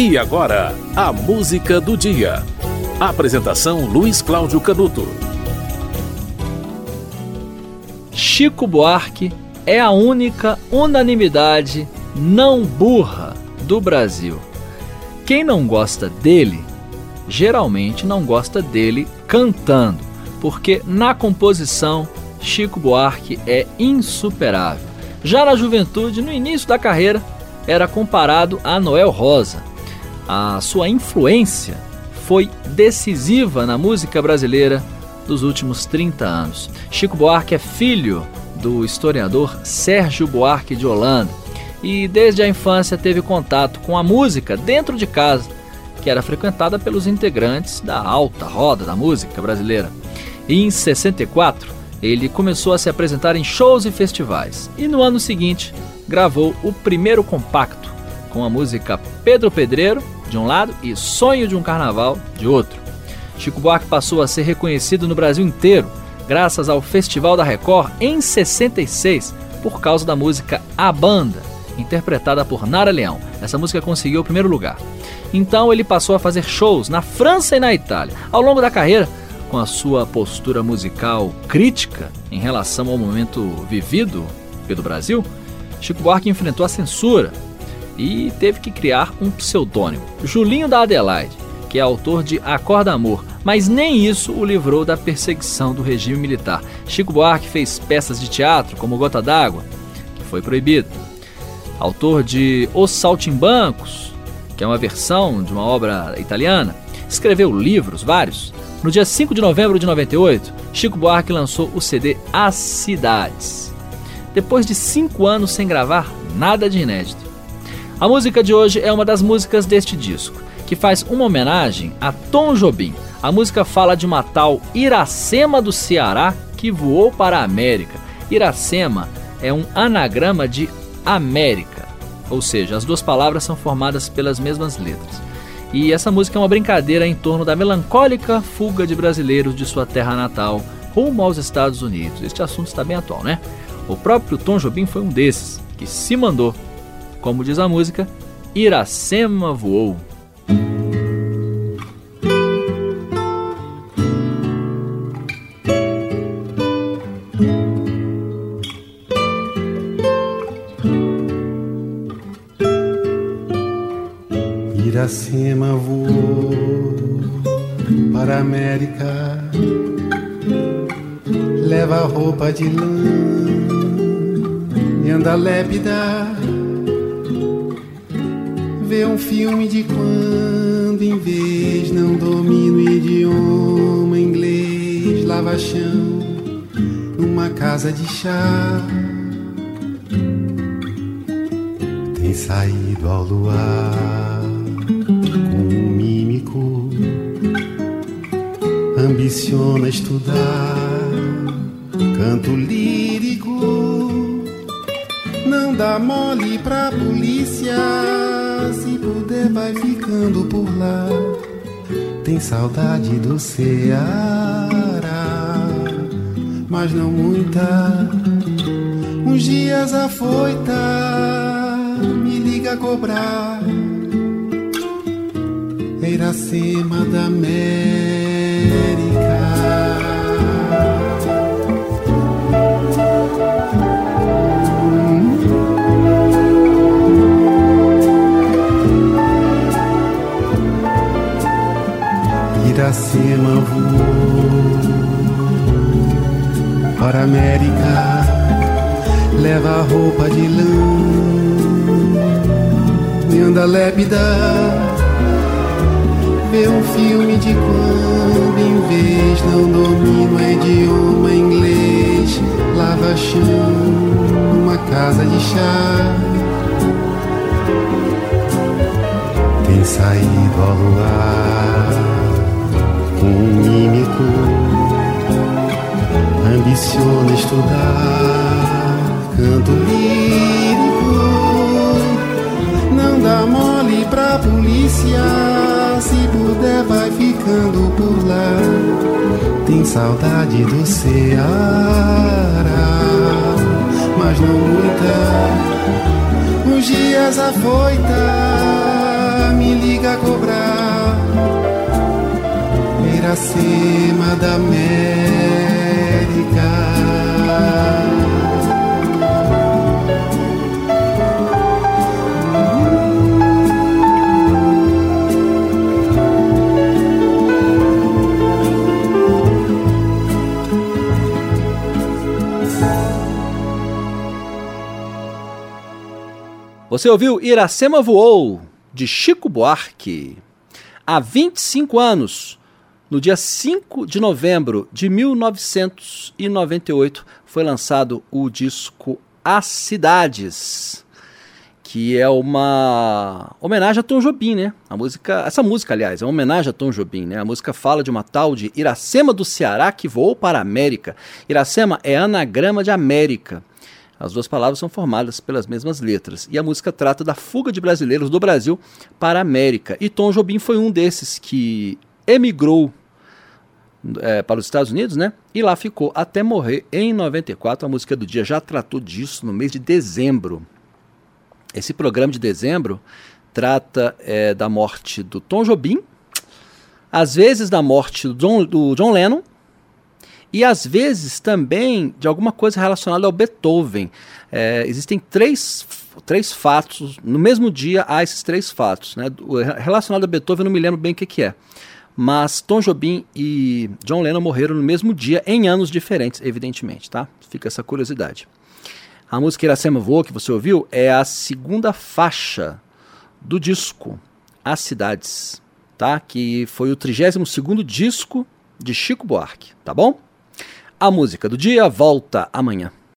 E agora, a música do dia. Apresentação Luiz Cláudio Canuto. Chico Buarque é a única unanimidade não burra do Brasil. Quem não gosta dele, geralmente não gosta dele cantando, porque na composição Chico Buarque é insuperável. Já na juventude, no início da carreira, era comparado a Noel Rosa. A sua influência foi decisiva na música brasileira dos últimos 30 anos. Chico Buarque é filho do historiador Sérgio Buarque de Holanda e desde a infância teve contato com a música dentro de casa, que era frequentada pelos integrantes da alta roda da música brasileira. E em 64, ele começou a se apresentar em shows e festivais. E no ano seguinte, gravou o primeiro compacto com a música Pedro Pedreiro de um lado e Sonho de um Carnaval de outro. Chico Buarque passou a ser reconhecido no Brasil inteiro graças ao Festival da Record em 66 por causa da música A Banda, interpretada por Nara Leão. Essa música conseguiu o primeiro lugar. Então ele passou a fazer shows na França e na Itália. Ao longo da carreira, com a sua postura musical crítica em relação ao momento vivido pelo Brasil, Chico Buarque enfrentou a censura e teve que criar um pseudônimo, Julinho da Adelaide, que é autor de Acorda Amor, mas nem isso o livrou da perseguição do regime militar. Chico Buarque fez peças de teatro, como Gota d'Água, que foi proibido. Autor de Os Saltimbancos, que é uma versão de uma obra italiana, escreveu livros, vários. No dia 5 de novembro de 98, Chico Buarque lançou o CD As Cidades. Depois de cinco anos sem gravar nada de inédito. A música de hoje é uma das músicas deste disco, que faz uma homenagem a Tom Jobim. A música fala de uma tal Iracema do Ceará que voou para a América. Iracema é um anagrama de América, ou seja, as duas palavras são formadas pelas mesmas letras. E essa música é uma brincadeira em torno da melancólica fuga de brasileiros de sua terra natal rumo aos Estados Unidos. Este assunto está bem atual, né? O próprio Tom Jobim foi um desses que se mandou como diz a música, Iracema voou. Iracema voou para a América, leva roupa de lã e anda lépida ver um filme de quando em vez não domino idioma inglês, lava chão numa casa de chá. Tem saído ao luar com um mímico, ambiciona estudar canto lírico, não dá mole pra polícia se puder, vai ficando por lá. Tem saudade do Ceará, mas não muita. Uns dias afoita, me liga a cobrar. Iracema da América. América, leva a roupa de lã e anda lépida. Vê um filme de quando em vez não domina o idioma inglês, lava chão numa casa de chá. Tem saído ao luar um mímico ambiciona estudar. Canto lírico. Não dá mole pra polícia. Se puder vai ficando por lá. Tem saudade do Ceará. Mas não muita. Uns dias afoita. Me liga a cobrar. Iracema da América. Você ouviu Iracema Voou, de Chico Buarque. Há 25 anos, no dia 5 de novembro de 1998, foi lançado o disco As Cidades, que é uma homenagem a Tom Jobim, né? A música, essa música, aliás, é uma homenagem a Tom Jobim, né? A música fala de uma tal de Iracema do Ceará que voou para a América. Iracema é anagrama de América. As duas palavras são formadas pelas mesmas letras. E a música trata da fuga de brasileiros do Brasil para a América. E Tom Jobim foi um desses que emigrou é, para os Estados Unidos, né? E lá ficou até morrer em 94. A música do dia já tratou disso no mês de dezembro. Esse programa de dezembro trata é, da morte do Tom Jobim, às vezes da morte do John, do John Lennon e às vezes também de alguma coisa relacionada ao Beethoven. É, existem três, três fatos, no mesmo dia há esses três fatos. Né? Relacionado a Beethoven, não me lembro bem o que, que é. Mas Tom Jobim e John Lennon morreram no mesmo dia, em anos diferentes, evidentemente, tá? Fica essa curiosidade. A música Iracema Voa, que você ouviu, é a segunda faixa do disco As Cidades, tá? Que foi o 32º disco de Chico Buarque, tá bom? A música do dia volta amanhã.